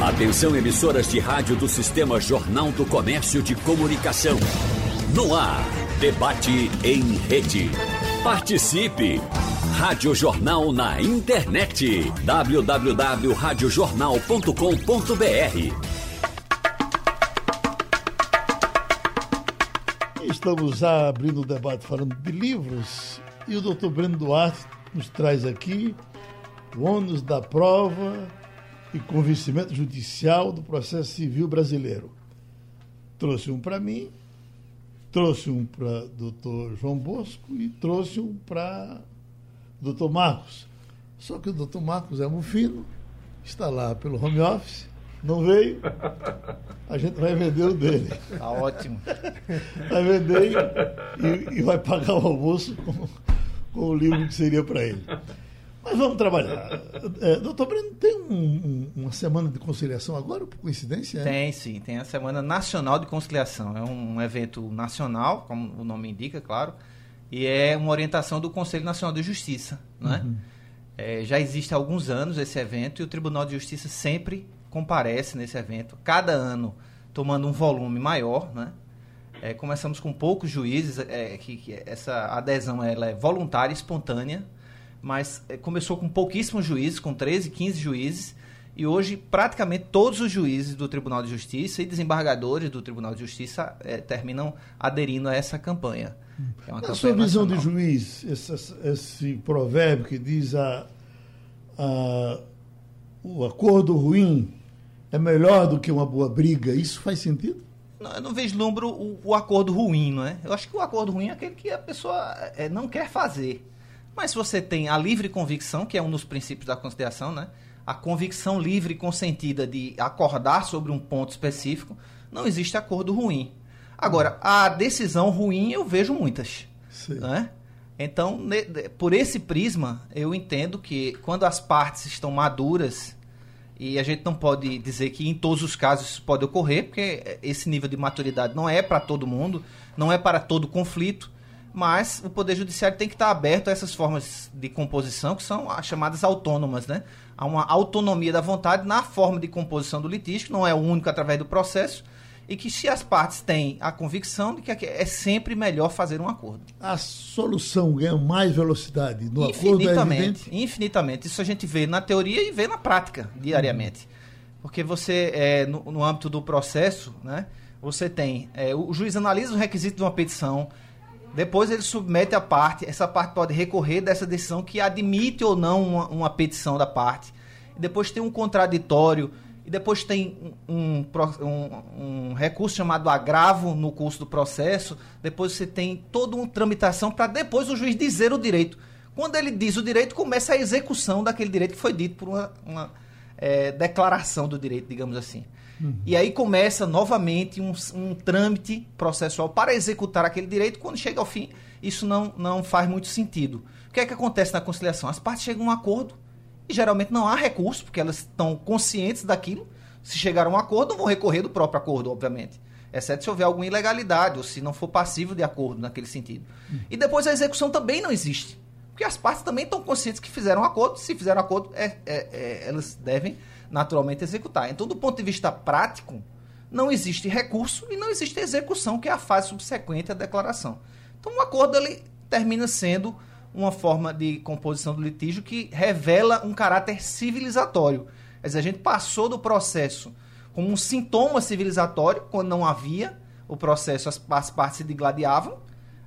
Atenção emissoras de rádio do Sistema Jornal do Comércio de Comunicação. No ar, debate em rede. Participe! Rádio Jornal na internet. www.radiojornal.com.br Estamos abrindo o debate falando de livros e o doutor Breno Duarte nos traz aqui o ônus da prova e convencimento judicial do processo civil brasileiro. Trouxe um para mim, trouxe um para o doutor João Bosco e trouxe um para o doutor Marcos. Só que o doutor Marcos é Mufino, está lá pelo home office, não veio, a gente vai vender o dele. Tá ótimo. Vai vender e, e vai pagar o almoço com, com o livro que seria para ele. Mas vamos trabalhar. É, doutor Breno, tem um, um, uma semana de conciliação agora, por coincidência? É? Tem sim, tem a Semana Nacional de Conciliação. É um evento nacional, como o nome indica, claro, e é uma orientação do Conselho Nacional de Justiça. Né? Uhum. É, já existe há alguns anos esse evento e o Tribunal de Justiça sempre comparece nesse evento, cada ano tomando um volume maior. Né? É, começamos com poucos juízes, é, que, que, essa adesão ela é voluntária, espontânea mas é, começou com pouquíssimos juízes, com 13, 15 juízes, e hoje praticamente todos os juízes do Tribunal de Justiça e desembargadores do Tribunal de Justiça é, terminam aderindo a essa campanha. É Na sua visão de juiz, esse, esse, provérbio que diz a, a, o acordo ruim é melhor do que uma boa briga, isso faz sentido? Não, eu não vislumbro o, o, acordo ruim, não é? Eu acho que o acordo ruim é aquele que a pessoa é, não quer fazer. Mas se você tem a livre convicção, que é um dos princípios da conciliação, né? A convicção livre e consentida de acordar sobre um ponto específico, não existe acordo ruim. Agora, a decisão ruim eu vejo muitas. Sim. Né? Então, por esse prisma, eu entendo que quando as partes estão maduras, e a gente não pode dizer que em todos os casos isso pode ocorrer, porque esse nível de maturidade não é para todo mundo, não é para todo conflito mas o Poder Judiciário tem que estar aberto a essas formas de composição que são as chamadas autônomas, né? Há uma autonomia da vontade na forma de composição do litígio, não é o único através do processo, e que se as partes têm a convicção de que é sempre melhor fazer um acordo. A solução ganha mais velocidade no infinitamente, acordo, é? Infinitamente. Isso a gente vê na teoria e vê na prática, diariamente. Porque você, é, no, no âmbito do processo, né, você tem... É, o juiz analisa os requisitos de uma petição, depois ele submete a parte, essa parte pode recorrer dessa decisão que admite ou não uma, uma petição da parte. Depois tem um contraditório, e depois tem um, um, um, recurso chamado agravo no curso do processo. Depois você tem toda uma tramitação para depois o juiz dizer o direito. Quando ele diz o direito, começa a execução daquele direito que foi dito por uma, uma é, declaração do direito, digamos assim. Uhum. E aí começa novamente um, um trâmite processual para executar aquele direito. Quando chega ao fim, isso não, não faz muito sentido. O que é que acontece na conciliação? As partes chegam a um acordo e geralmente não há recurso, porque elas estão conscientes daquilo. Se chegar a um acordo, vão recorrer do próprio acordo, obviamente. Exceto se houver alguma ilegalidade ou se não for passivo de acordo naquele sentido. Uhum. E depois a execução também não existe. Porque as partes também estão conscientes que fizeram um acordo. Se fizeram um acordo, é, é, é, elas devem naturalmente executar. Então, do ponto de vista prático, não existe recurso e não existe execução, que é a fase subsequente à declaração. Então, o acordo ele termina sendo uma forma de composição do litígio que revela um caráter civilizatório. Quer dizer, a gente passou do processo como um sintoma civilizatório, quando não havia o processo, as, as partes se digladiavam.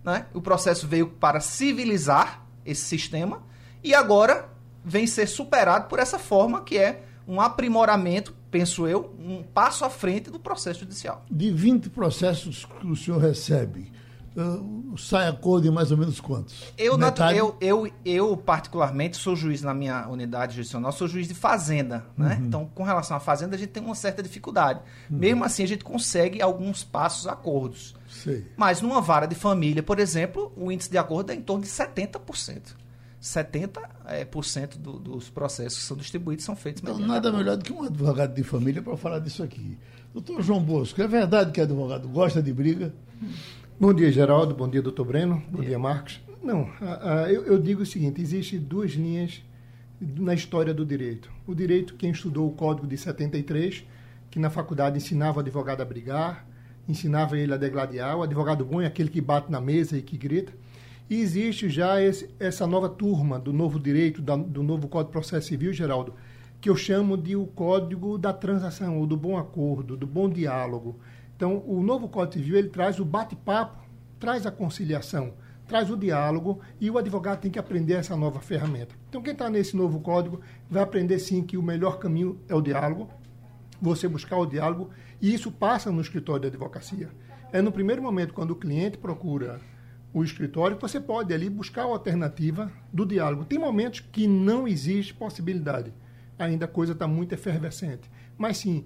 Né? O processo veio para civilizar esse sistema e agora vem ser superado por essa forma que é um aprimoramento, penso eu, um passo à frente do processo judicial. De 20 processos que o senhor recebe, uh, sai acordo em mais ou menos quantos? Eu, eu, eu, eu, particularmente, sou juiz na minha unidade judicial, sou juiz de fazenda. Né? Uhum. Então, com relação à fazenda, a gente tem uma certa dificuldade. Uhum. Mesmo assim, a gente consegue alguns passos acordos. Sei. Mas numa vara de família, por exemplo, o índice de acordo é em torno de 70%. 70% é, por cento do, dos processos que são distribuídos são feitos Então, nada melhor do que um advogado de família para falar disso aqui. Doutor João Bosco, é verdade que advogado gosta de briga? Bom dia, Geraldo. Bom dia, doutor Breno. Bom dia, Marcos. Não, eu, eu, digo o seguinte: existem duas linhas na história do direito. O direito, quem estudou o Código de 73, que na faculdade ensinava o advogado a brigar, ensinava ele a degladiar, o advogado bom é aquele que bate na mesa e que grita. E existe já esse, essa nova turma do novo direito, da, do novo Código de Processo Civil, Geraldo, que eu chamo de o Código da Transação, ou do Bom Acordo, do Bom Diálogo. Então, o novo Código Civil ele traz o bate-papo, traz a conciliação, traz o diálogo e o advogado tem que aprender essa nova ferramenta. Então, quem está nesse novo código vai aprender sim que o melhor caminho é o diálogo, você buscar o diálogo, e isso passa no escritório de advocacia. É no primeiro momento, quando o cliente procura o escritório, você pode ali buscar a alternativa do diálogo. Tem momentos que não existe possibilidade, ainda a coisa está muito efervescente. Mas sim,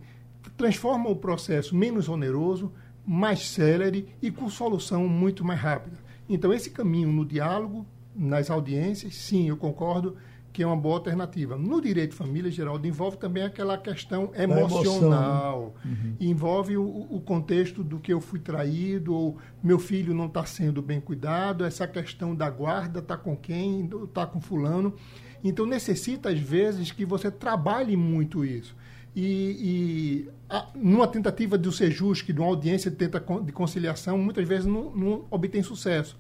transforma o processo menos oneroso, mais célere e com solução muito mais rápida. Então, esse caminho no diálogo, nas audiências, sim, eu concordo que é uma boa alternativa. No direito de família, Geraldo, envolve também aquela questão emocional. Uhum. Envolve o, o, contexto do que eu fui traído, ou meu filho não está sendo bem cuidado, essa questão da guarda, está com quem, está com fulano. Então, necessita, às vezes, que você trabalhe muito isso. E, e a, numa tentativa de ser justo, de uma audiência de, tenta, de conciliação, muitas vezes não, não obtém sucesso.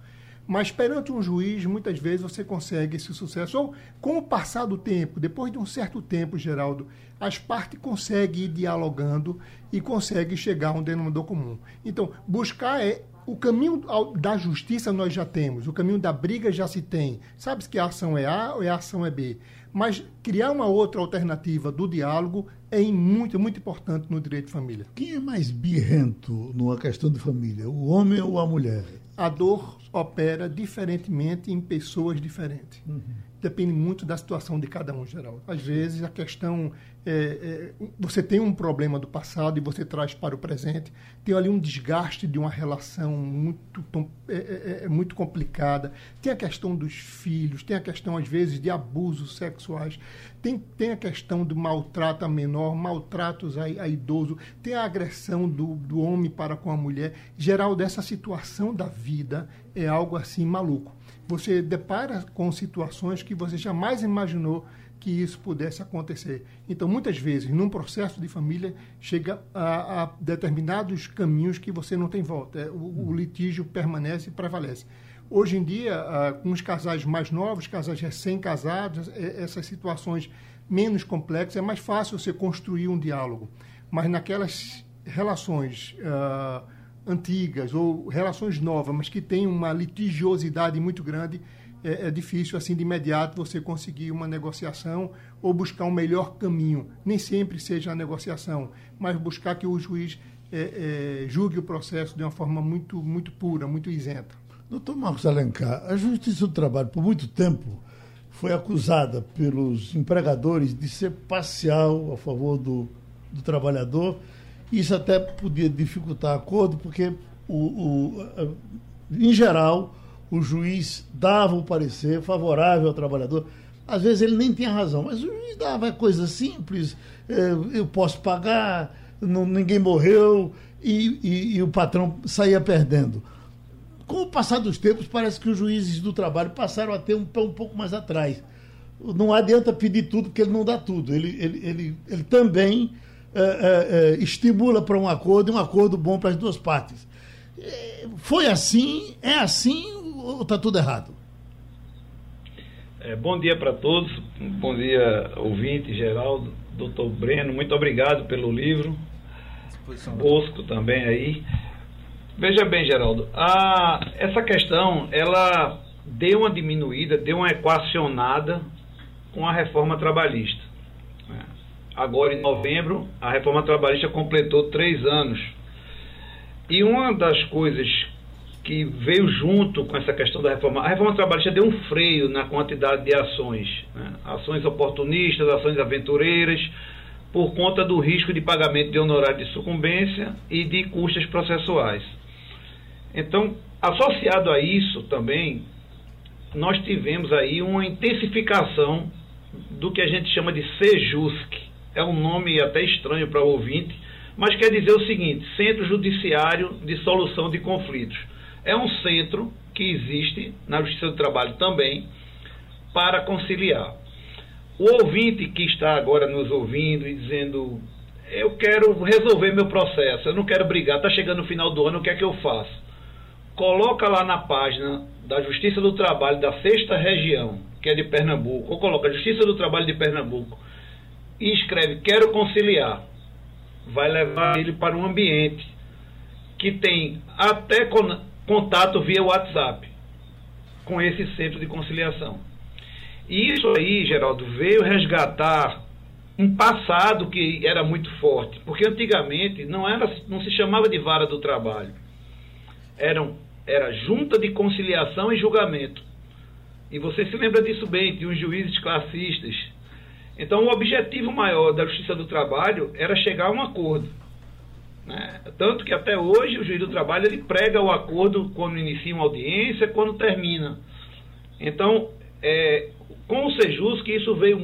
Mas perante um juiz, muitas vezes você consegue esse sucesso. Ou, com o passar do tempo, depois de um certo tempo, Geraldo, as partes conseguem ir dialogando e conseguem chegar a um denominador comum. Então, buscar é o caminho da justiça nós já temos, o caminho da briga já se tem. Sabe que a ação é A ou a ação é B? Mas criar uma outra alternativa do diálogo é muito, muito importante no direito de família. Quem é mais birrento numa questão de família, o homem ou a mulher? A dor opera diferentemente em pessoas diferentes. Uhum depende muito da situação de cada um, geral. Às vezes a questão é, é, você tem um problema do passado e você traz para o presente, tem ali um desgaste de uma relação muito é, é, é, muito complicada, tem a questão dos filhos, tem a questão às vezes de abusos sexuais, tem, tem a questão do maltrato a menor, maltratos a, a idoso, tem a agressão do, do homem para com a mulher. Geral dessa situação da vida é algo assim maluco você depara com situações que você jamais imaginou que isso pudesse acontecer. Então, muitas vezes, num processo de família, chega a, a determinados caminhos que você não tem volta. É, o, o, litígio permanece e prevalece. Hoje em dia, com os casais mais novos, casais recém-casados, é, essas situações menos complexas, é mais fácil você construir um diálogo. Mas naquelas relações uh, antigas ou relações novas, mas que têm uma litigiosidade muito grande, é, é, difícil assim de imediato você conseguir uma negociação ou buscar um melhor caminho. Nem sempre seja a negociação, mas buscar que o juiz é, é, julgue o processo de uma forma muito, muito pura, muito isenta. Doutor Marcos Alencar, a Justiça do Trabalho, por muito tempo, foi acusada pelos empregadores de ser parcial a favor do, do trabalhador isso até podia dificultar acordo, porque, o, o, em geral, o juiz dava o parecer favorável ao trabalhador. Às vezes ele nem tinha razão, mas o juiz dava coisa simples, é, eu posso pagar, ninguém morreu, e, e, e o patrão saía perdendo. Com o passar dos tempos, parece que os juízes do trabalho passaram a ter um pé um pouco mais atrás. Não adianta pedir tudo, porque ele não dá tudo. Ele, ele, ele, ele também é, é, é, estimula para um acordo e um acordo bom para as duas partes. Foi assim? É assim ou está tudo errado? É, bom dia para todos, bom dia ouvinte, Geraldo, doutor Breno, muito obrigado pelo livro. Bosco também aí. Veja bem, Geraldo, a, essa questão ela deu uma diminuída, deu uma equacionada com a reforma trabalhista agora em novembro, a reforma trabalhista completou três anos. E uma das coisas que veio junto com essa questão da reforma, a reforma trabalhista deu um freio na quantidade de ações, né? ações oportunistas, ações aventureiras, por conta do risco de pagamento de honorário de sucumbência e de custas processuais. Então, associado a isso também, nós tivemos aí uma intensificação do que a gente chama de SEJUSC, é um nome até estranho para o ouvinte, mas quer dizer o seguinte: Centro Judiciário de Solução de Conflitos. É um centro que existe na Justiça do Trabalho também para conciliar. o ouvinte que está agora nos ouvindo e dizendo: Eu quero resolver meu processo, eu não quero brigar, está chegando o final do ano, o que é que eu faço? Coloca lá na página da Justiça do Trabalho da Sexta Região, que é de Pernambuco, ou coloca Justiça do Trabalho de Pernambuco, e escreve: Quero conciliar. Vai levar ele para um ambiente que tem até contato via WhatsApp com esse centro de conciliação. E isso aí, Geraldo, veio resgatar um passado que era muito forte, porque antigamente não era, não se chamava de vara do trabalho, eram era junta de conciliação e julgamento. E você se lembra disso bem, de uns juízes classistas. Então, o objetivo maior da Justiça do Trabalho era chegar a um acordo. Né? Tanto que até hoje o juiz do trabalho ele prega o acordo quando inicia uma audiência, quando termina. Então, é, com o Sejus que isso veio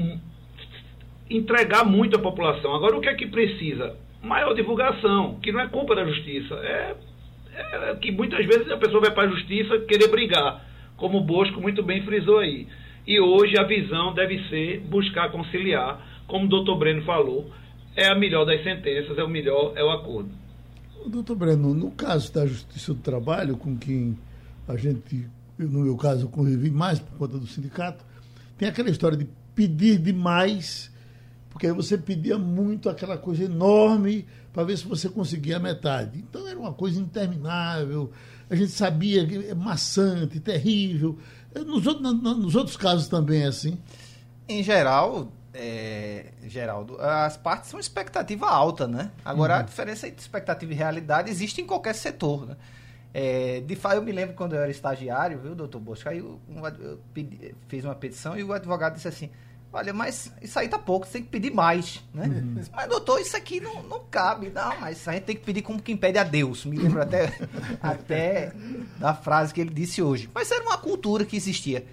entregar muito à população. Agora, o que é que precisa? Maior divulgação, que não é culpa da justiça. É, é que muitas vezes a pessoa vai para a justiça querer brigar, como o Bosco muito bem frisou aí. E hoje a visão deve ser buscar conciliar, como o doutor Breno falou, é a melhor das sentenças, é o melhor, é o acordo. Doutor Breno, no caso da Justiça do Trabalho, com quem a gente, no meu caso, convivi mais por conta do sindicato, tem aquela história de pedir demais, porque aí você pedia muito aquela coisa enorme para ver se você conseguia a metade. Então era uma coisa interminável, a gente sabia que é maçante, terrível. Nos outros, nos outros casos também é assim? Em geral, é, Geraldo, as partes são expectativa alta, né? Agora, uhum. a diferença entre expectativa e realidade existe em qualquer setor, né? É, de fato, eu me lembro quando eu era estagiário, viu, doutor Bosco? Aí eu, eu pedi, fiz uma petição e o advogado disse assim: Olha, mas isso aí tá pouco, você tem que pedir mais, né? Uhum. Mas, doutor, isso aqui não, não cabe. Não, mas a gente tem que pedir como quem pede a Deus. Me lembro até, até da frase que ele disse hoje. Mas era uma cultura que existia.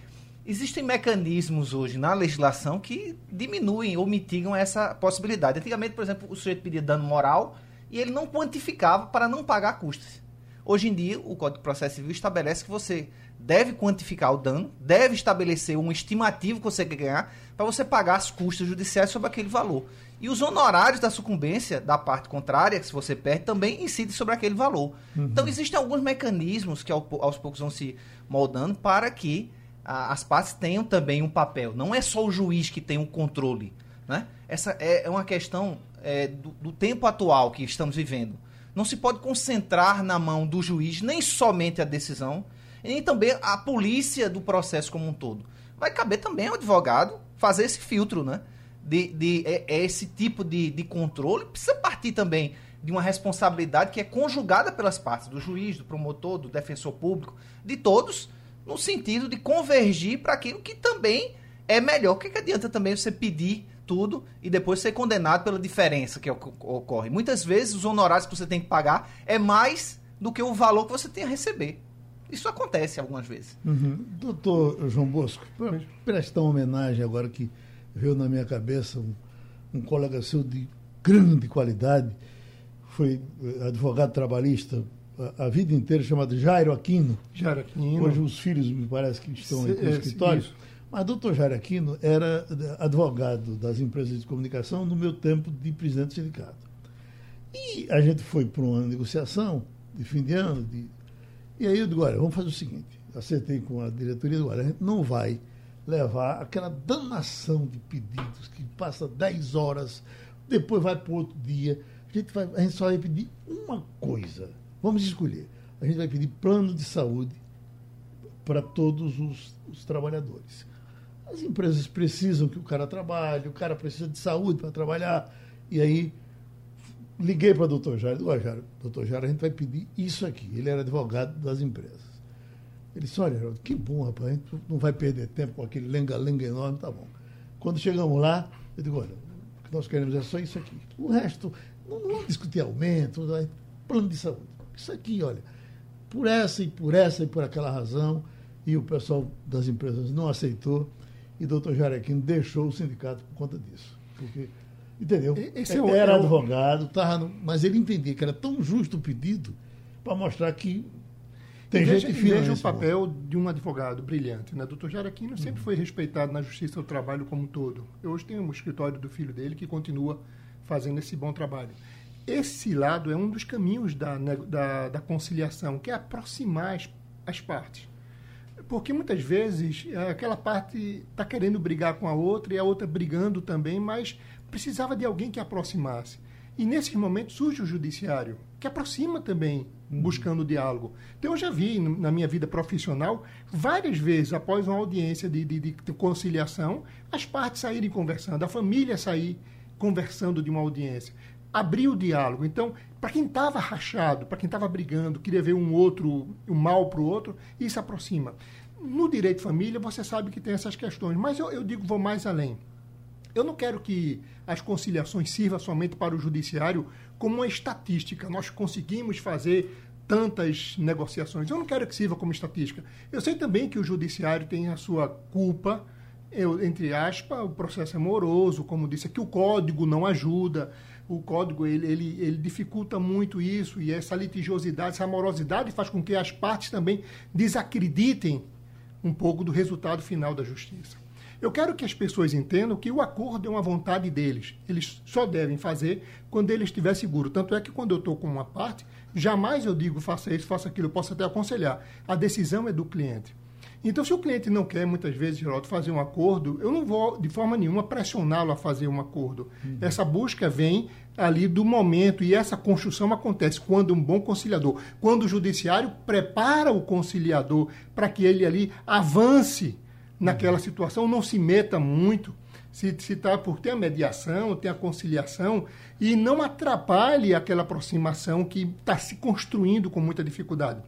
Existem mecanismos hoje na legislação que diminuem ou mitigam essa possibilidade. Antigamente, por exemplo, o sujeito pedia dano moral e ele não quantificava para não pagar custas. Hoje em dia, o Código de Processo Civil estabelece que você deve quantificar o dano, deve estabelecer um estimativo que você quer ganhar para você pagar as custas judiciais sobre aquele valor. E os honorários da sucumbência da parte contrária, que se você perde, também incidem sobre aquele valor. Uhum. Então, existem alguns mecanismos que aos poucos vão se moldando para que a, as partes tenham também um papel. Não é só o juiz que tem um controle. Né? Essa é, é uma questão é, do, do tempo atual que estamos vivendo não se pode concentrar na mão do juiz nem somente a decisão, nem também a polícia do processo como um todo. Vai caber também ao advogado fazer esse filtro, né? De, de é, é esse tipo de, de controle precisa partir também de uma responsabilidade que é conjugada pelas partes, do juiz, do promotor, do defensor público, de todos, no sentido de convergir para aquilo que também é melhor. O que, que adianta também você pedir tudo e depois ser condenado pela diferença que ocorre. Muitas vezes os honorários que você tem que pagar é mais do que o valor que você tem a receber. Isso acontece algumas vezes. Uhum. Doutor João Bosco, para prestar uma homenagem agora que veio na minha cabeça um, um colega seu de grande qualidade, foi eh, advogado trabalhista a, a, vida inteira, chamado Jairo Aquino. Jairo Aquino. Hoje os filhos me parece que estão Se, no é, escritório. Isso. Mas doutor Jair Aquino era advogado das empresas de comunicação no meu tempo de presidente do sindicato. E a gente foi para uma negociação de fim de ano. De... E aí eu digo, olha, vamos fazer o seguinte, acertei com a diretoria do a gente não vai levar aquela danação de pedidos que passa 10 horas, depois vai para outro dia. A gente, vai, a gente só vai pedir uma coisa. Vamos escolher. A gente vai pedir plano de saúde para todos os, os trabalhadores. As empresas precisam que o cara trabalhe, o cara precisa de saúde para trabalhar. E aí liguei para o doutor Jair, doutor doutor Jair, a gente vai pedir isso aqui. Ele era advogado das empresas. Ele disse, olha, que bom, rapaz, a gente não vai perder tempo com aquele lenga-lenga enorme, tá bom. Quando chegamos lá, eu digo, olha, o que nós queremos é só isso aqui. O resto, não vamos discutir aumento, plano de saúde. Isso aqui, olha, por essa e por essa e por aquela razão, e o pessoal das empresas não aceitou e doutor Jarequino deixou o sindicato por conta disso. Porque, entendeu? Esse é, era é advogado, tava no, mas ele entendia que era tão justo o pedido para mostrar que Tem veja, gente veja o papel de um advogado brilhante. Né? Doutor Jaraquino sempre uhum. foi respeitado na justiça do trabalho como um todo. Eu hoje tenho um escritório do filho dele que continua fazendo esse bom trabalho. Esse lado é um dos caminhos da, da, da conciliação, que é aproximar as, as partes. Porque muitas vezes é, aquela parte está querendo brigar com a outra e a outra brigando também, mas precisava de alguém que aproximasse. E nesses momentos surge o judiciário, que aproxima também, uhum. buscando diálogo. Então, eu já vi na minha vida profissional, várias vezes, após uma audiência de, de, de conciliação, as partes saírem conversando, a família sair conversando de uma audiência. Abrir o diálogo. Então, para quem estava rachado, para quem estava brigando, queria ver um outro, um mal para o outro, isso aproxima. No direito de família, você sabe que tem essas questões, mas eu, eu digo, vou mais além. Eu não quero que as conciliações sirvam somente para o judiciário como uma estatística. Nós conseguimos fazer tantas negociações. Eu não quero que sirva como estatística. Eu sei também que o judiciário tem a sua culpa, eu, entre aspas, o processo é moroso, como disse aqui, o código não ajuda. O código ele, ele, ele dificulta muito isso e essa litigiosidade, essa morosidade faz com que as partes também desacreditem um pouco do resultado final da justiça. Eu quero que as pessoas entendam que o acordo é uma vontade deles. Eles só devem fazer quando ele estiver seguro. Tanto é que quando eu estou com uma parte, jamais eu digo faça isso, faça aquilo, eu posso até aconselhar. A decisão é do cliente. Então, se o cliente não quer, muitas vezes, Geraldo, fazer um acordo, eu não vou, de forma nenhuma, pressioná-lo a fazer um acordo. Uhum. Essa busca vem ali do momento e essa construção acontece quando um bom conciliador, quando o judiciário prepara o conciliador para que ele ali avance naquela situação, não se meta muito, se está por ter a mediação, ter a conciliação e não atrapalhe aquela aproximação que está se construindo com muita dificuldade.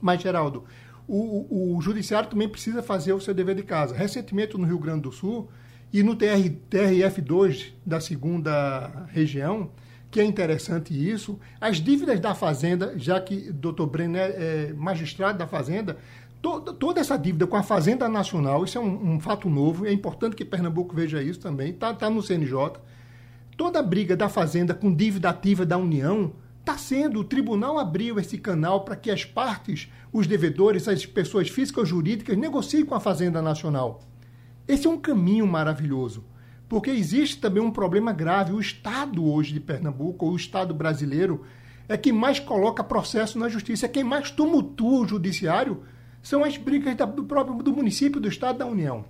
Mas, Geraldo, o, o, judiciário também precisa fazer o seu dever de casa. Recentemente, no Rio Grande do Sul e no TR, TRF2 da segunda região, que é interessante isso, as dívidas da Fazenda, já que o doutor Brenner é, magistrado da Fazenda, Toda, toda essa dívida com a Fazenda Nacional, isso é um, um fato novo, é importante que Pernambuco veja isso também, está tá no CNJ. Toda a briga da Fazenda com dívida ativa da União está sendo, o tribunal abriu esse canal para que as partes, os devedores, as pessoas físicas ou jurídicas, negociem com a Fazenda Nacional. Esse é um caminho maravilhoso, porque existe também um problema grave. O Estado hoje de Pernambuco, ou o Estado brasileiro, é quem mais coloca processo na justiça, é quem mais tumultua o judiciário são as brigas do próprio do município, do Estado da União.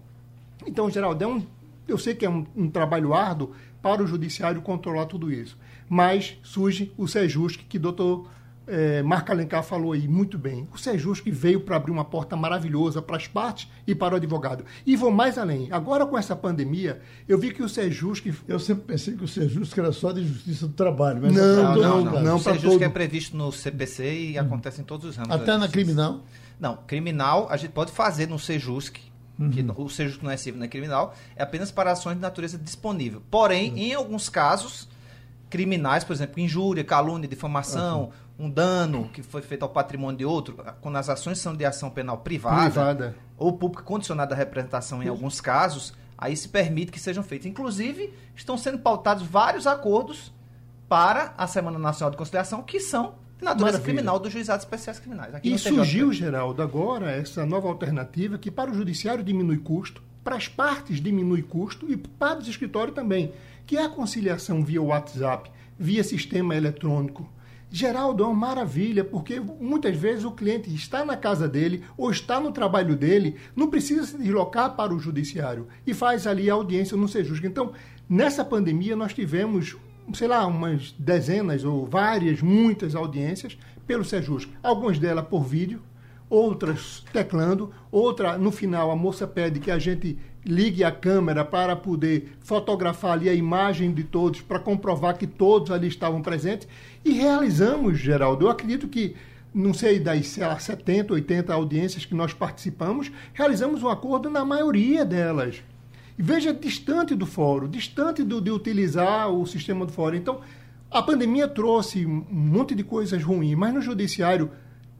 Então, Geraldo, é um, eu sei que é um, um, trabalho árduo para o judiciário controlar tudo isso. Mas surge o Sejusc, que o doutor é, Marco Alencar falou aí muito bem. O Sejusc veio para abrir uma porta maravilhosa para as partes e para o advogado. E vou mais além. Agora, com essa pandemia, eu vi que o Sejusc... Eu sempre pensei que o Sejusc era só de justiça do trabalho. Mas não, não, não. não, não o Sejusc todo... é previsto no CPC e hum. acontece em todos os ramos. Até na criminal? Não, criminal a gente pode fazer no Sejusc, uhum. que o Sejusc não é civil, não é criminal, é apenas para ações de natureza disponível. Porém, uhum. em alguns casos criminais, por exemplo, injúria, calúnia, difamação, uhum. um dano que foi feito ao patrimônio de outro, quando as ações são de ação penal privada, privada. ou pública condicionada à representação em alguns casos, aí se permite que sejam feitos. Inclusive, estão sendo pautados vários acordos para a Semana Nacional de Conciliação que são natureza Maravilha. criminal dos juizados especiais criminais. Aqui e surgiu, Geraldo, agora essa nova alternativa que para o judiciário diminui custo, para as partes diminui custo e para os escritórios também, que é a conciliação via WhatsApp, via sistema eletrônico. Geraldo, é uma maravilha, porque muitas vezes o cliente está na casa dele ou está no trabalho dele, não precisa se deslocar para o judiciário e faz ali a audiência no Sejusc. Então, nessa pandemia, nós tivemos sei lá, umas dezenas ou várias, muitas audiências pelo Sejusc. Algumas delas por vídeo, outras teclando, outra no final a moça pede que a gente ligue a câmera para poder fotografar ali a imagem de todos para comprovar que todos ali estavam presentes e realizamos, Geraldo. Eu acredito que não sei das sei lá, 70, 80 audiências que nós participamos, realizamos um acordo na maioria delas. Veja, distante do fórum, distante do, de utilizar o sistema do fórum. Então, a pandemia trouxe um monte de coisas ruins, mas no judiciário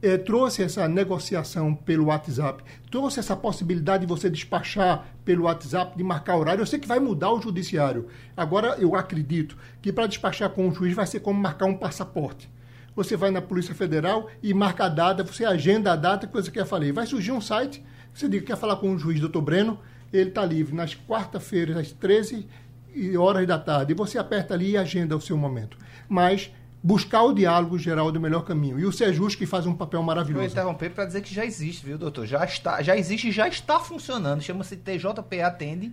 é, trouxe essa negociação pelo WhatsApp, trouxe essa possibilidade de você despachar pelo WhatsApp, de marcar horário. Eu sei que vai mudar o judiciário. Agora, eu acredito que para despachar com o juiz vai ser como marcar um passaporte. você vai na Polícia Federal e marca a data, você agenda a data que você quer falar. Vai surgir um site, você diga que quer falar com o juiz, doutor Breno, ele está livre nas quarta-feiras, às 13 horas da tarde. E você aperta ali e agenda o seu momento. Mas buscar o diálogo geral do melhor caminho. E o Sejus que faz um papel maravilhoso. Vou interromper para dizer que já existe, viu, doutor? Já está, já existe e já está funcionando. Chama-se TJP Atende.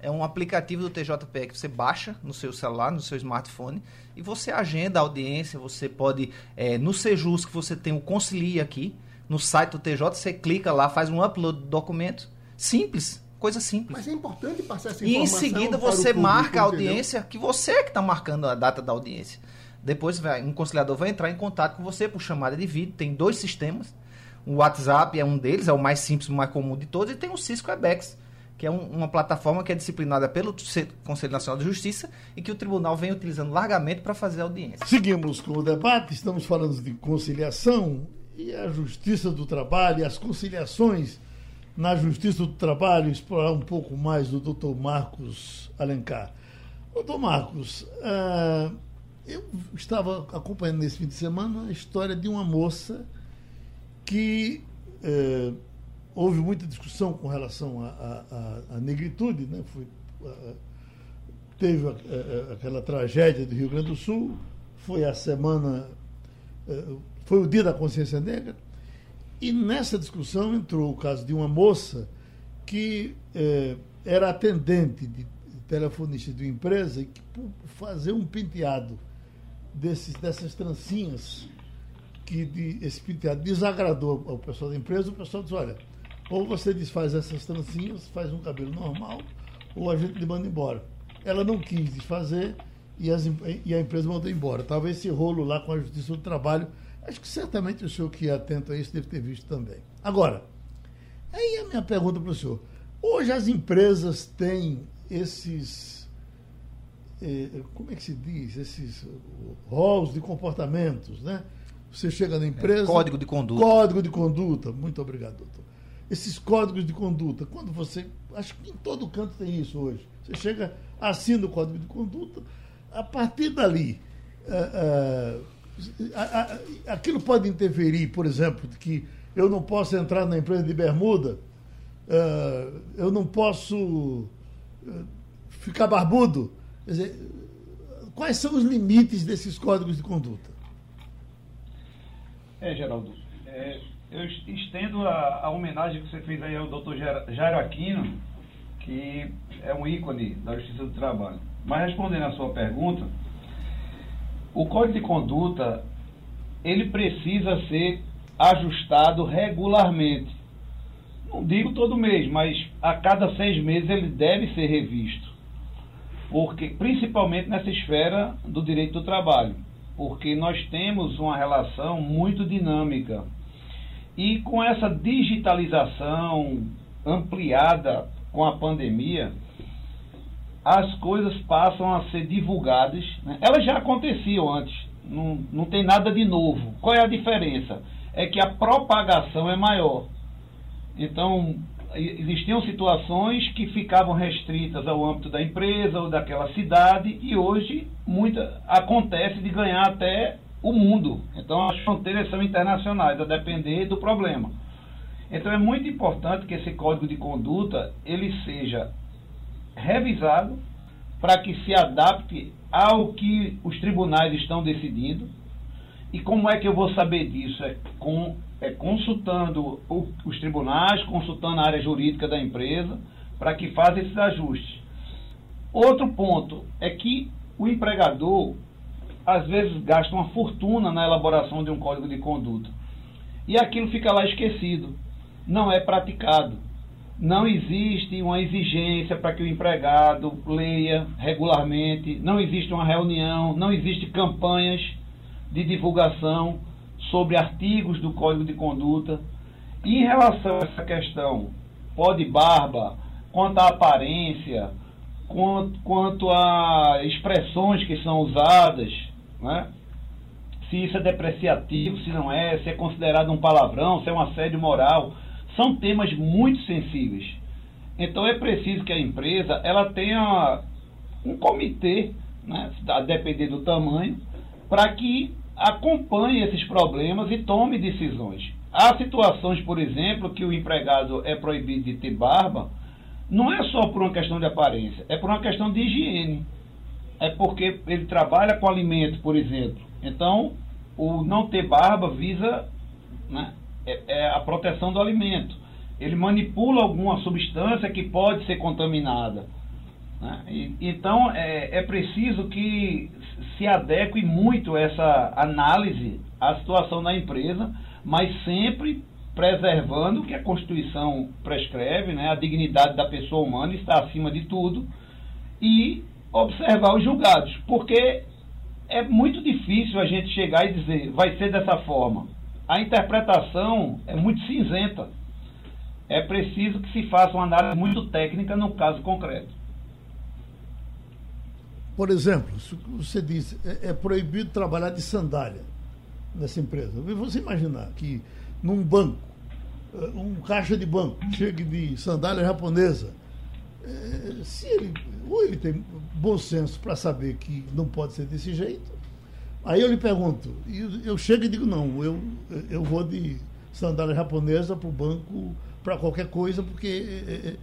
É um aplicativo do TJP que você baixa no seu celular, no seu smartphone, e você agenda a audiência. Você pode, é, no Sejus, que você tem o Concilia aqui, no site do TJ, você clica lá, faz um upload do documento. Simples, coisa simples. Mas é importante passar essa informação. E em seguida você marca a audiência, entendeu? que você é que está marcando a data da audiência. Depois vai, um conciliador vai entrar em contato com você por chamada de vídeo. Tem dois sistemas. O WhatsApp é um deles, é o mais simples, o mais comum de todos, e tem o Cisco Webex que é um, uma plataforma que é disciplinada pelo Conselho Nacional de Justiça e que o tribunal vem utilizando largamente para fazer audiência. Seguimos com o debate, estamos falando de conciliação e a Justiça do Trabalho, as conciliações na Justiça do Trabalho, explorar um pouco mais do doutor Marcos Alencar. Doutor Marcos, uh, eu estava acompanhando nesse fim de semana a história de uma moça que uh, houve muita discussão com relação à negritude, né? Foi, a, teve aquela tragédia do Rio Grande do Sul, foi a semana, foi o dia da consciência negra, e nessa discussão entrou o caso de uma moça que eh, era atendente de telefonista de uma empresa e que por fazer um penteado desses, dessas trancinhas que de, esse penteado desagradou ao pessoal da empresa, o pessoal disse, olha, ou você desfaz essas trancinhas, faz um cabelo normal, ou a gente lhe manda embora. Ela não quis desfazer e, as, e a empresa mandou embora. Talvez esse rolo lá com a Justiça do Trabalho, acho que certamente o senhor que é atento a isso deve ter visto também. Agora, aí a minha pergunta para o senhor. Hoje as empresas têm esses. Eh, como é que se diz? Esses rolos de comportamentos, né? Você chega na empresa. É, código de conduta. Código de conduta. Muito obrigado, doutor esses códigos de conduta. Quando você. Acho que em todo canto tem isso hoje. Você chega, assina o código de conduta, a partir dali. Uh, uh, aquilo pode interferir, por exemplo, de que eu não posso entrar na empresa de bermuda, uh, eu não posso ficar barbudo. Quer dizer, quais são os limites desses códigos de conduta? É, Geraldo, é, eu estendo a, a, homenagem que você fez aí ao doutor Jairo Aquino, que é um ícone da Justiça do Trabalho. Mas respondendo a sua pergunta, o Código de Conduta, ele precisa ser ajustado regularmente. Não digo todo mês, mas a cada seis meses ele deve ser revisto. Porque, principalmente nessa esfera do direito do trabalho. Porque nós temos uma relação muito dinâmica e com essa digitalização ampliada com a pandemia, as coisas passam a ser divulgadas. Né? Elas já aconteciam antes, não, não tem nada de novo. Qual é a diferença? É que a propagação é maior. Então, existiam situações que ficavam restritas ao âmbito da empresa ou daquela cidade e hoje muita acontece de ganhar até o mundo. Então as fronteiras são internacionais, a depender do problema. Então é muito importante que esse código de conduta ele seja revisado para que se adapte ao que os tribunais estão decidindo. E como é que eu vou saber disso? É, com, é consultando o, os tribunais, consultando a área jurídica da empresa, para que faça esses ajustes. Outro ponto é que o empregador às vezes gasta uma fortuna na elaboração de um código de conduta. E aquilo fica lá esquecido, não é praticado. Não existe uma exigência para que o empregado leia regularmente, não existe uma reunião, não existe campanhas de divulgação sobre artigos do Código de Conduta. E em relação a essa questão, pode barba, quanto à aparência, quanto, quanto a expressões que são usadas, né? se isso é depreciativo, se não é, se é considerado um palavrão, se é um assédio moral. São temas muito sensíveis. Então é preciso que a empresa ela tenha um comitê, né, a depender do tamanho, para que acompanhe esses problemas e tome decisões. Há situações, por exemplo, que o empregado é proibido de ter barba, não é só por uma questão de aparência, é por uma questão de higiene. É porque ele trabalha com alimento, por exemplo. Então, o não ter barba visa né, é, é a proteção do alimento. Ele manipula alguma substância que pode ser contaminada. Né? E, então, é, é preciso que se adeque muito essa análise à situação da empresa, mas sempre preservando o que a Constituição prescreve, né? a dignidade da pessoa humana está acima de tudo, e observar os julgados, porque é muito difícil a gente chegar e dizer vai ser dessa forma. A interpretação é muito cinzenta. É preciso que se faça uma análise muito técnica no caso concreto. Por exemplo, você diz, é, é proibido trabalhar de sandália nessa empresa. Você imaginar que num banco, eh, um caixa de banco chegue de sandália japonesa, é, se ele, ou ele tem bom senso para saber que não pode ser desse jeito, aí eu lhe pergunto, eu, eu chego e digo, não, eu, eu vou de sandália japonesa para o banco, para qualquer coisa, porque é,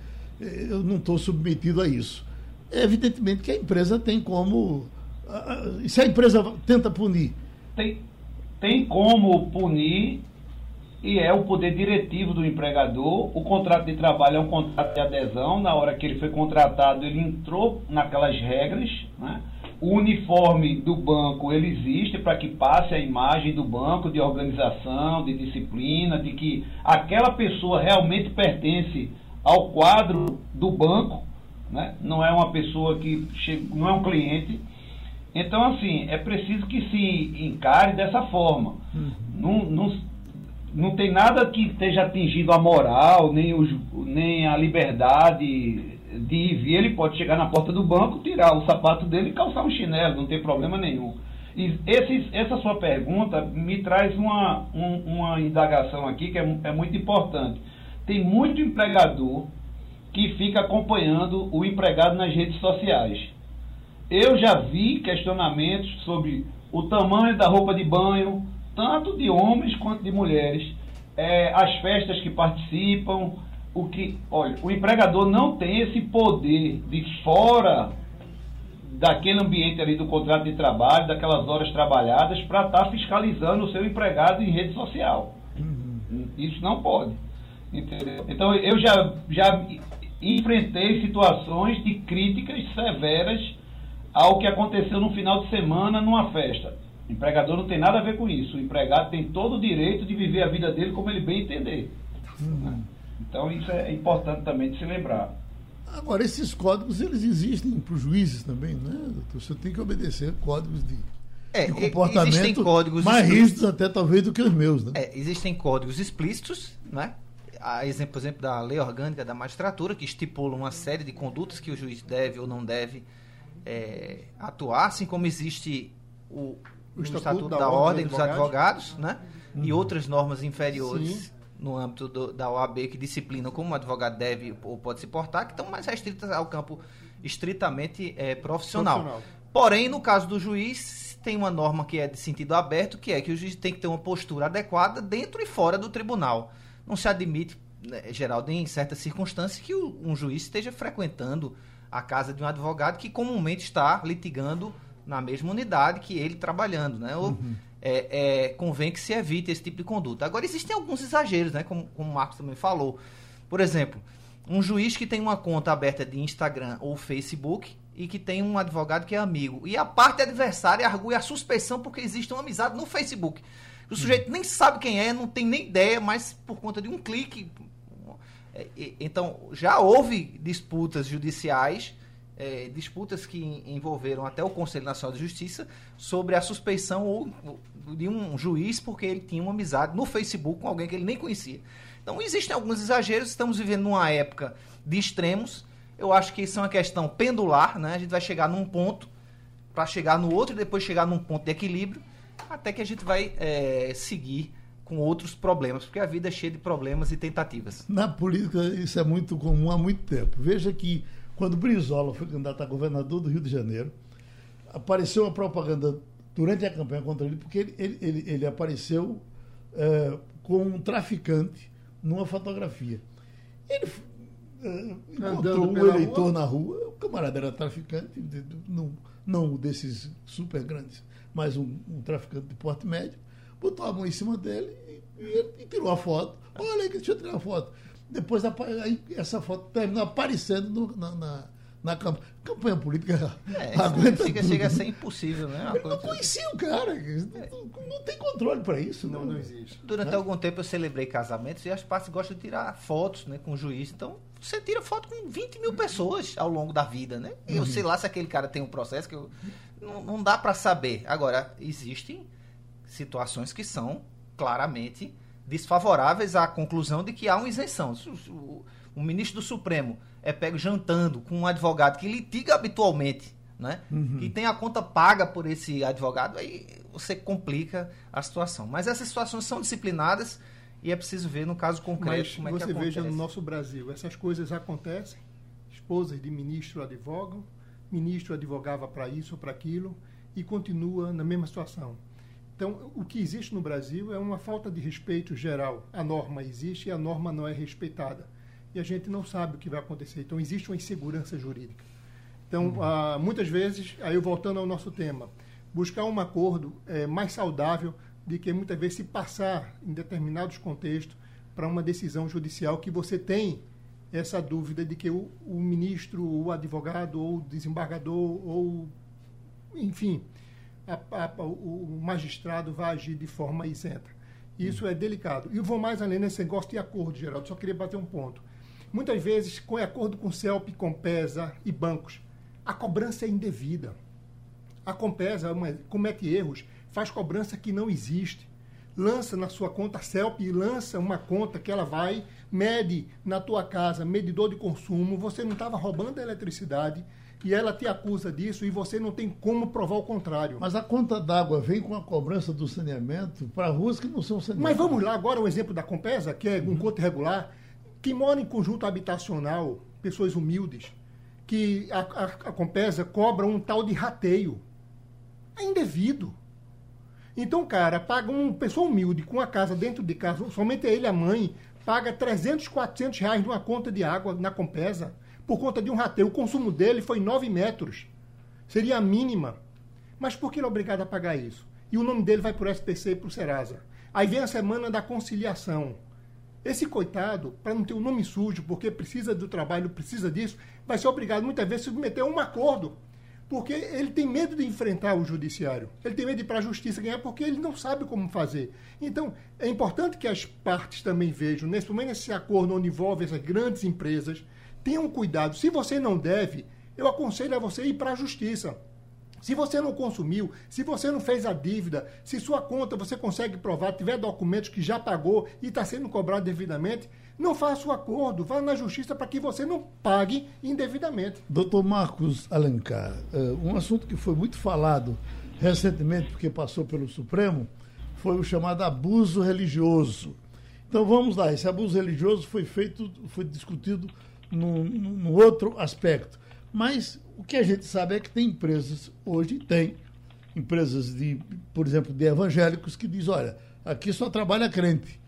é, eu não estou submetido a isso evidentemente que a empresa tem como. Se a empresa tenta punir. Tem, tem como punir e é o poder diretivo do empregador. O contrato de trabalho é um contrato de adesão. Na hora que ele foi contratado, ele entrou naquelas regras. Né? O uniforme do banco ele existe para que passe a imagem do banco de organização, de disciplina, de que aquela pessoa realmente pertence ao quadro do banco né? não é uma pessoa que chega, não é um cliente. Então, assim, é preciso que se encare dessa forma. Uhum. Não, não, não tem nada que esteja atingindo a moral, nem, os, nem a liberdade de ir. Ele pode chegar na porta do banco, tirar o sapato dele e calçar um chinelo, não tem problema nenhum. E esse, essa sua pergunta me traz uma, um, uma indagação aqui que é, é muito importante. Tem muito empregador que fica acompanhando o empregado nas redes sociais. Eu já vi questionamentos sobre o tamanho da roupa de banho, tanto de homens quanto de mulheres, é, as festas que participam, o que, olha, o empregador não tem esse poder de fora daquele ambiente ali do contrato de trabalho, daquelas horas trabalhadas, para estar tá fiscalizando o seu empregado em rede social. Uhum. Isso não pode. Entendeu? Então eu já, já enfrentei situações de críticas severas ao que aconteceu no final de semana numa festa. O empregador não tem nada a ver com isso. O empregado tem todo o direito de viver a vida dele como ele bem entender. Uhum. Então isso é importante também de se lembrar. Agora, esses códigos, eles existem para os juízes também, né, doutor? Você tem que obedecer códigos de, é, de comportamento existem códigos mais rígidos até talvez do que os meus, né? É, existem códigos explícitos, né? a exemplo, por exemplo, da lei orgânica da magistratura, que estipula uma série de condutas que o juiz deve ou não deve é, atuar, assim como existe o, o, Estatuto, da, da, Ordem dos Advogados, né? Uhum. e outras normas inferiores Sim. No âmbito do, da OAB que disciplinam como o advogado deve ou pode se portar, que estão mais restritas ao campo estritamente é, profissional. profissional. Porém, no caso do juiz, tem uma norma que é de sentido aberto, que é que o juiz tem que ter uma postura adequada dentro e fora do tribunal não se admite, né, Geraldo, em certas circunstâncias, que um juiz esteja frequentando a casa de um advogado que comumente está litigando na mesma unidade que ele trabalhando, né? Ou, uhum. É, é, convém que se evite esse tipo de conduta. Agora, existem alguns exageros, né? Como, como o Marcos também falou. Por exemplo, um juiz que tem uma conta aberta de Instagram ou Facebook e que tem um advogado que é amigo. E a parte adversária argue a suspeição porque existe uma amizade no Facebook. O sujeito nem sabe quem é, não tem nem ideia, mas por conta de um clique. É, então, já houve disputas judiciais, é, disputas que envolveram até o Conselho Nacional de Justiça sobre a suspeição ou, de um juiz porque ele tinha uma amizade no Facebook com alguém que ele nem conhecia. Então, existem alguns exageros, estamos vivendo numa época de extremos. Eu acho que isso é uma questão pendular, né? A gente vai chegar num ponto para chegar no outro e depois chegar num ponto de equilíbrio até que a gente vai é, seguir com outros problemas, porque a vida é cheia de problemas e tentativas. Na política, isso é muito comum há muito tempo. Veja que quando Brizola foi candidato a governador do Rio de Janeiro, apareceu uma propaganda durante a campanha contra ele, porque ele, ele, ele, ele apareceu é, com um traficante numa fotografia. Ele é, encontrou um eleitor rua? na rua, o camarada era traficante, não, não desses super grandes, mas um, um traficante de porte médio, botou a mão em cima dele e, e, e tirou a foto. Olha aí, deixa eu tirar a foto. Depois aí, essa foto terminou aparecendo no, na, na na campanha. Campanha política é, aguenta chega, chega a ser impossível, né? Eu não conhecia o cara. Não, não tem controle para isso. Não, não, não existe. Durante é? algum tempo eu celebrei casamentos e as partes gostam de tirar fotos né, com o juiz. Então, você tira foto com 20 mil pessoas ao longo da vida, né? Eu uhum. sei lá se aquele cara tem um processo que eu, não, não dá para saber. Agora, existem situações que são claramente desfavoráveis à conclusão de que há uma isenção. O, o ministro do Supremo é pego jantando com um advogado que litiga habitualmente, né? Uhum. E tem a conta paga por esse advogado, aí você complica a situação. Mas essas situações são disciplinadas e é preciso ver no caso concreto Mas como é que acontece. Você veja no nosso Brasil, essas coisas acontecem, esposas de ministro advogam, ministro advogava para isso ou para aquilo e continua na mesma situação. Então, o que existe no Brasil é uma falta de respeito geral. A norma existe e a norma não é respeitada e a gente não sabe o que vai acontecer. Então, existe uma insegurança jurídica. Então, uhum. ah, muitas vezes, aí voltando ao nosso tema, buscar um acordo é mais saudável de que muitas vezes se passar em determinados contextos para uma decisão judicial que você tem essa dúvida de que o, o ministro, o advogado, ou o desembargador, ou enfim, a, a, o magistrado vai agir de forma isenta. Isso é delicado. E eu vou mais além nesse negócio de acordo, Geraldo. Só queria bater um ponto. Muitas vezes, com acordo com CELP, Compesa e bancos, a cobrança é indevida. A Compesa comete erros, faz cobrança que não existe. Lança na sua conta CELP e lança uma conta que ela vai, mede na tua casa, medidor de consumo, você não estava roubando a eletricidade e ela te acusa disso e você não tem como provar o contrário. Mas a conta d'água vem com a cobrança do saneamento para ruas que não são saneadas. Mas vamos lá agora o exemplo da Compesa, que é um uhum. irregular que mora em conjunto habitacional, pessoas humildes, que a, a, a Compesa cobra um tal de rateio. É indevido. Então, cara, paga uma pessoa humilde com a casa dentro de casa, somente ele, a mãe, paga 300, 400 reais numa conta de água na Compesa por conta de um rateio. O consumo dele foi 9 metros. Seria a mínima. Mas por que ele é obrigado a pagar isso? E o nome dele vai para o SPC e para o Serasa. Aí vem a semana da conciliação. Esse coitado, para não ter o um nome sujo, porque precisa do trabalho, precisa disso, vai ser obrigado muitas vezes a submeter a um acordo. Porque ele tem medo de enfrentar o judiciário. Ele tem medo de ir para a justiça ganhar porque ele não sabe como fazer. Então, é importante que as partes também vejam, nesse momento, esse acordo onde envolve essas grandes empresas, tenham cuidado. Se você não deve, eu aconselho a você ir para a justiça. Se você não consumiu, se você não fez a dívida, se sua conta você consegue provar, tiver documentos que já pagou e está sendo cobrado devidamente, não faça o acordo, vá na justiça para que você não pague indevidamente. Doutor Marcos Alencar, eh, um assunto que foi muito falado recentemente, porque passou pelo Supremo, foi o chamado abuso religioso. Então vamos lá, esse abuso religioso foi feito, foi discutido num, num outro aspecto. Mas o que a gente sabe é que tem empresas, hoje tem, empresas de, por exemplo, de evangélicos que diz, olha, aqui só trabalha crente.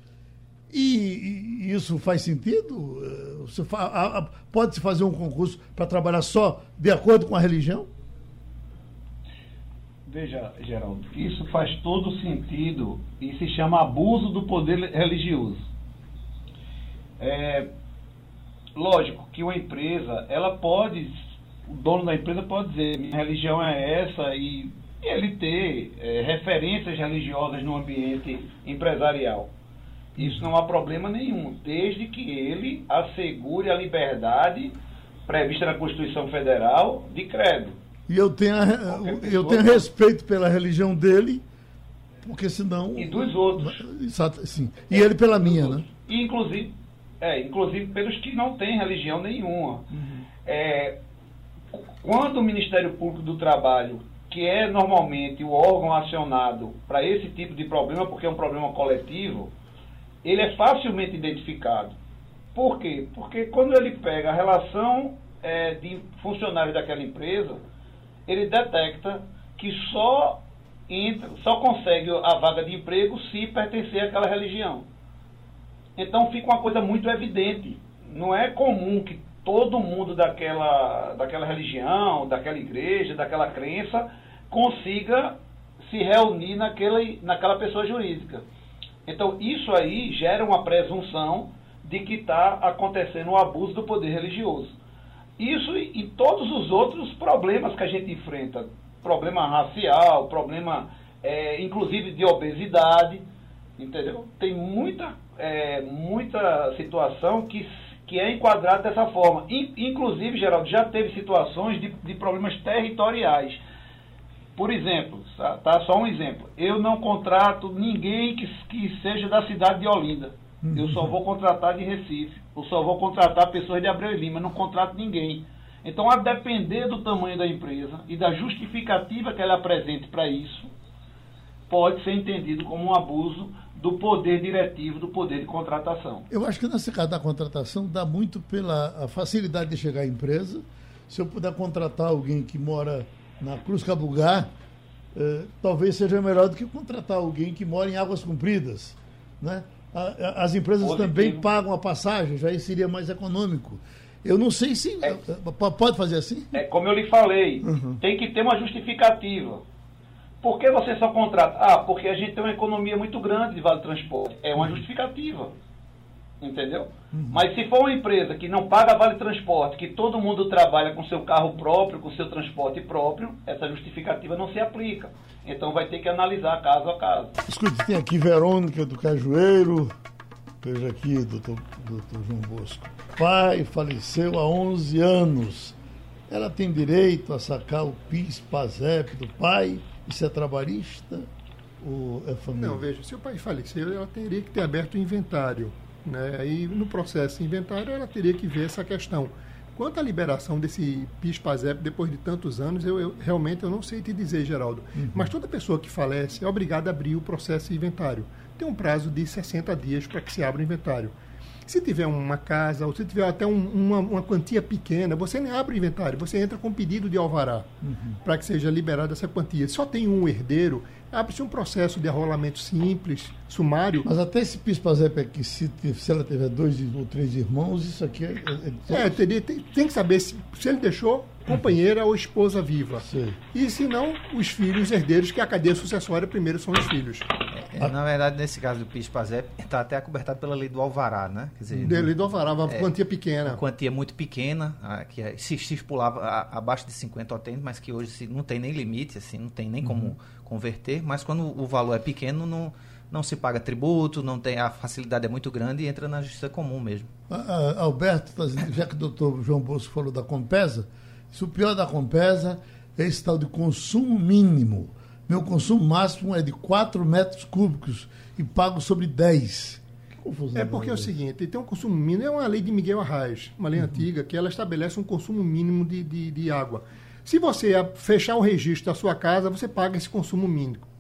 E, e isso faz sentido? Eh, pode-se fazer um concurso para trabalhar só de acordo com a religião? Veja, Geraldo, isso faz todo sentido e se chama abuso do poder religioso. É, lógico que uma empresa, ela pode o dono da empresa pode dizer, minha religião é essa e, ele ter é, referências religiosas no ambiente empresarial. Isso não há problema nenhum, desde que ele assegure a liberdade prevista na Constituição Federal de credo. E eu tenho, eu tenho respeito pela religião dele, porque senão. E dos outros. Sim. E é, ele pela minha, outros. né? E inclusive, é, inclusive pelos que não têm religião nenhuma. Uhum. É, quando o Ministério Público do Trabalho, que é normalmente o órgão acionado para esse tipo de problema, porque é um problema coletivo, ele é facilmente identificado. Por quê? Porque quando ele pega a relação é, de funcionários daquela empresa, ele detecta que só entra, só consegue a vaga de emprego se pertencer àquela religião. Então fica uma coisa muito evidente. Não é comum que todo mundo daquela, daquela religião, daquela igreja, daquela crença consiga se reunir naquela, naquela pessoa jurídica. Então isso aí gera uma presunção de que está acontecendo o um abuso do poder religioso. Isso e todos os outros problemas que a gente enfrenta, problema racial, problema é, inclusive de obesidade, entendeu? Tem muita, é, muita situação que, que é enquadrada dessa forma. Inclusive, Geraldo, já teve situações de, de problemas territoriais. Por exemplo, tá, tá, só um exemplo. Eu não contrato ninguém que, que seja da cidade de Olinda. Eu só vou contratar de Recife. Eu só vou contratar pessoas de Abreu e Lima. Não contrato ninguém. Então, a depender do tamanho da empresa e da justificativa que ela apresente para isso, pode ser entendido como um abuso do poder diretivo, do poder de contratação. Eu acho que nesse caso da contratação dá muito pela facilidade de chegar à empresa. Se eu puder contratar alguém que mora na Cruz Cabugá, eh, talvez seja melhor do que contratar alguém que mora em Águas Compridas. Né? As empresas Positivo. também pagam a passagem, já seria mais econômico. Eu não sei se. É, pode fazer assim? É como eu lhe falei, uhum. tem que ter uma justificativa. Por que você só contrata? Ah, porque a gente tem uma economia muito grande de vale transporte. É uma justificativa. Entendeu? Uhum. Mas se for uma empresa que não paga vale transporte, que todo mundo trabalha com seu carro próprio, com seu transporte próprio, essa justificativa não se aplica. Então vai ter que analisar caso a caso. Escute, tem aqui Verônica do Cajueiro. Veja aqui, doutor, doutor João Bosco. Pai faleceu há 11 anos. Ela tem direito a sacar o PIS, PASEP do pai? Isso é trabalhista ou é família? Não, veja, se o pai faleceu, ela teria que ter aberto o inventário né? E no processo inventário ela teria que ver essa questão. Quanto à liberação desse PIS-PASEP depois de tantos anos, eu, eu, realmente eu não sei te dizer, Geraldo. Uhum. Mas toda pessoa que falece é obrigada a abrir o processo inventário. Tem um prazo de 60 dias para que se abra o inventário. Se tiver uma casa, ou se tiver até um, uma, uma, quantia pequena, você nem abre o inventário, você entra com pedido de alvará uhum. para que seja liberada essa quantia. Só tem um herdeiro, abre-se um processo de arrolamento simples, sumário. Mas até esse PIS-PASEP aqui, se, se ela tiver dois ou três irmãos, isso aqui é... É, é teria, tem, tem, que saber se, se ele deixou companheira ou esposa viva. Sim. E se não, os filhos herdeiros, que a cadeia sucessória primeiro são os filhos. É, na verdade, nesse caso do PIS-PASEP, está até acobertado pela lei do Alvará, né? Quer dizer, da lei do Alvará, uma é, quantia pequena. Quantia muito pequena, que é, se, estipulava abaixo de 50 otentes, mas que hoje não tem nem limite, assim, não tem nem como uhum converter, mas quando o valor é pequeno, não, não se paga tributo, não tem a facilidade é muito grande e entra na justiça comum mesmo. Ah, Alberto, já que o doutor João Bosco falou da Compesa, se o pior da Compesa é esse tal de consumo mínimo. Meu consumo máximo é de 4 metros cúbicos e pago sobre 10. É porque é o seguinte, tem um consumo mínimo, é uma lei de Miguel Arraes, uma lei uhum. antiga, que ela estabelece um consumo mínimo de, de, de água. Se você fechar o registro da sua casa, você paga esse consumo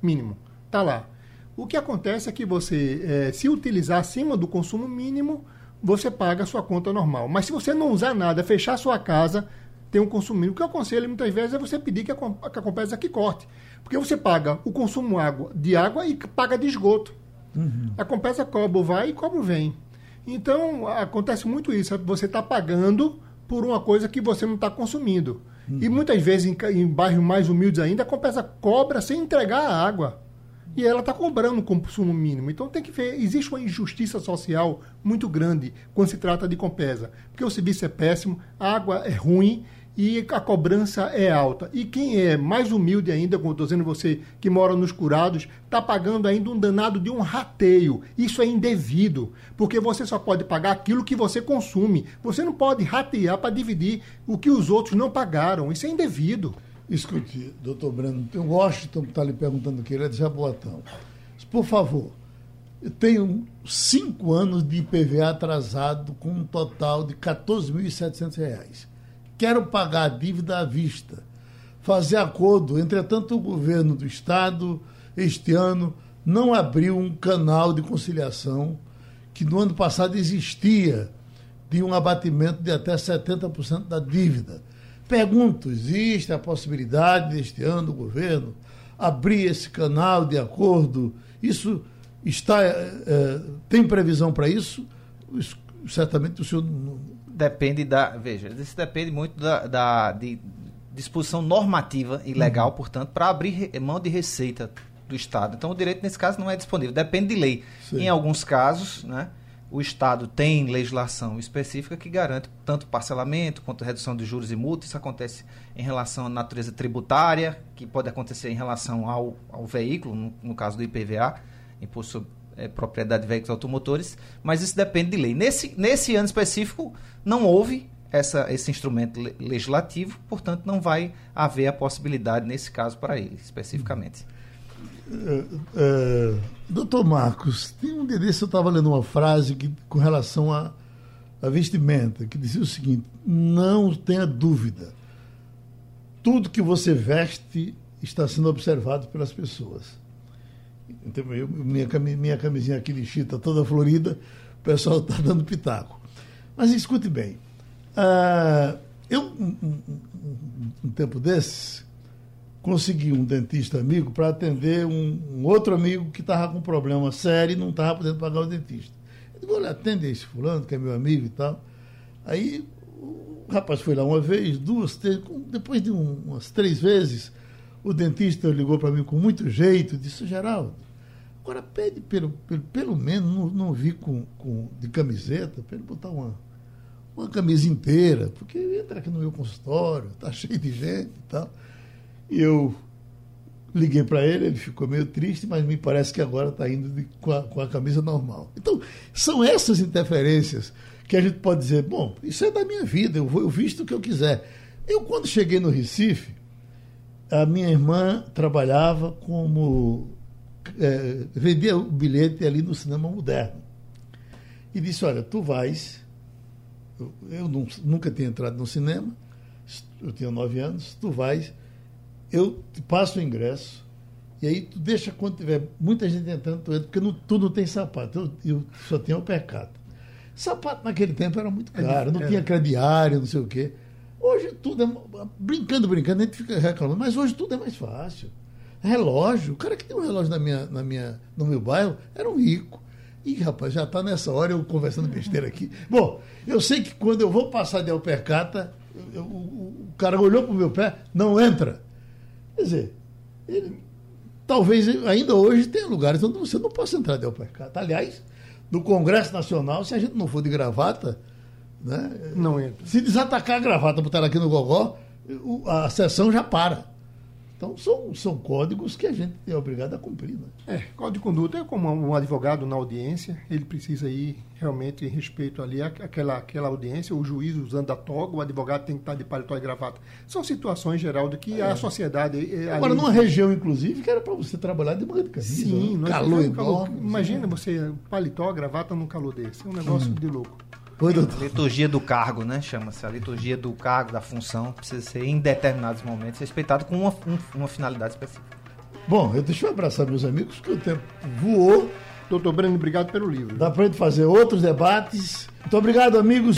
mínimo. Está lá. O que acontece é que você, é, se utilizar acima do consumo mínimo, você paga a sua conta normal. Mas se você não usar nada, fechar a sua casa, tem um consumo mínimo. O que eu aconselho muitas vezes é você pedir que a, que a Compesa aqui corte. Porque você paga o consumo água, de água e paga de esgoto. Uhum. A Compesa cobra o vai e cobra o vem. Então, acontece muito isso. Você está pagando por uma coisa que você não está consumindo. Uhum. E muitas vezes, em, em bairros mais humildes ainda, a Compesa cobra sem entregar a água. E ela está cobrando o consumo mínimo. Então tem que ver, existe uma injustiça social muito grande quando se trata de Compesa. Porque o serviço é péssimo, a água é ruim e a cobrança é alta. E quem é mais humilde ainda, como estou dizendo você, que mora nos curados, está pagando ainda um danado de um rateio. Isso é indevido, porque você só pode pagar aquilo que você consome. Você não pode ratear para dividir o que os outros não pagaram. Isso é indevido. Escute, doutor Breno, tem o Washington que está lhe perguntando que ele é de Jaboatão. Por favor, eu tenho cinco anos de IPVA atrasado com um total de R$ 14.700 quero pagar a dívida à vista, fazer acordo. Entretanto, o governo do Estado, este ano, não abriu um canal de conciliação que no ano passado existia de um abatimento de até 70% da dívida. Pergunto, existe a possibilidade deste ano o governo abrir esse canal de acordo? Isso está. É, tem previsão para isso? Certamente o senhor. Depende da. Veja, isso depende muito da, da de disposição normativa e legal, uhum. portanto, para abrir mão de receita do Estado. Então, o direito, nesse caso, não é disponível, depende de lei. Sim. Em alguns casos, né, o Estado tem legislação específica que garante tanto parcelamento quanto redução de juros e multas. Isso acontece em relação à natureza tributária, que pode acontecer em relação ao, ao veículo, no, no caso do IPVA, Imposto sobre é, Propriedade de Veículos Automotores, mas isso depende de lei. Nesse, nesse ano específico, não houve essa, esse instrumento legislativo, portanto, não vai haver a possibilidade, nesse caso, para ele, especificamente. É, doutor Marcos, tem um dia desse eu estava lendo uma frase que, com relação à, à vestimenta, que dizia o seguinte: não tenha dúvida, tudo que você veste está sendo observado pelas pessoas. Então, eu, minha, minha camisinha aqui de chita toda florida, o pessoal está dando pitaco. Mas escute bem, uh, eu, um, um, um tempo desses, consegui um dentista amigo para atender um, um, outro amigo que estava com problema sério e não estava podendo pagar o dentista. Eu digo, olha, atende esse fulano, que é meu amigo e tal. Aí o rapaz foi lá uma vez, duas, três, depois de um, umas três vezes, o dentista ligou para mim com muito jeito, disse, Geraldo, agora pede pelo, pelo, pelo menos, não, não vi com, com, de camiseta, para ele botar uma, uma camisa inteira, porque entra aqui no meu consultório, está cheio de gente e tal. E eu liguei para ele, ele ficou meio triste, mas me parece que agora está indo de, com, a, com a camisa normal. Então, são essas interferências que a gente pode dizer, bom, isso é da minha vida, eu, vou, eu visto o que eu quiser. Eu, quando cheguei no Recife, a minha irmã trabalhava como. É, vendia o bilhete ali no cinema moderno. E disse: Olha, tu vais. Eu, eu não, nunca tinha entrado no cinema, eu tinha nove anos, tu vais eu te passo o ingresso, e aí tu deixa quando tiver muita gente entrando, tu entra, porque não, tu não tem sapato, eu, eu só tenho o percato. Sapato naquele tempo era muito caro, não tinha crediário, não sei o quê. Hoje tudo é. Brincando, brincando, a gente fica reclamando, mas hoje tudo é mais fácil. Relógio, o cara que tem um relógio na minha, na minha, no meu bairro era um rico. Ih, rapaz, já está nessa hora eu conversando besteira aqui. Bom, eu sei que quando eu vou passar de alpercata, eu, o, o cara olhou para o meu pé, não entra. Quer dizer, ele, talvez ainda hoje tenha lugares onde você não possa entrar de alpercata. Aliás, no Congresso Nacional, se a gente não for de gravata, né, não entra. Se desatacar a gravata, botar aqui no gogó, a sessão já para. Então, são, são códigos que a gente é obrigado a cumprir. Né? É, código de conduta é como um advogado na audiência, ele precisa ir realmente em respeito ali àquela, àquela audiência, o juiz usando a toga, o advogado tem que estar de paletó e gravata. São situações, Geraldo, que é. a sociedade... É, Agora, ali... numa região, inclusive, que era para você trabalhar de manga de camisa. Sim. Né? Calor enorme. Imagina você, paletó, gravata num calor desse. É um negócio hum. de louco. Doutor. Liturgia do cargo, né? Chama-se a liturgia do cargo, da função, precisa ser em determinados momentos respeitado com uma, um, uma finalidade específica. Bom, eu deixa eu abraçar meus amigos, que o tempo voou. Doutor Breno, obrigado pelo livro. Dá para gente fazer outros debates. Muito obrigado, amigos.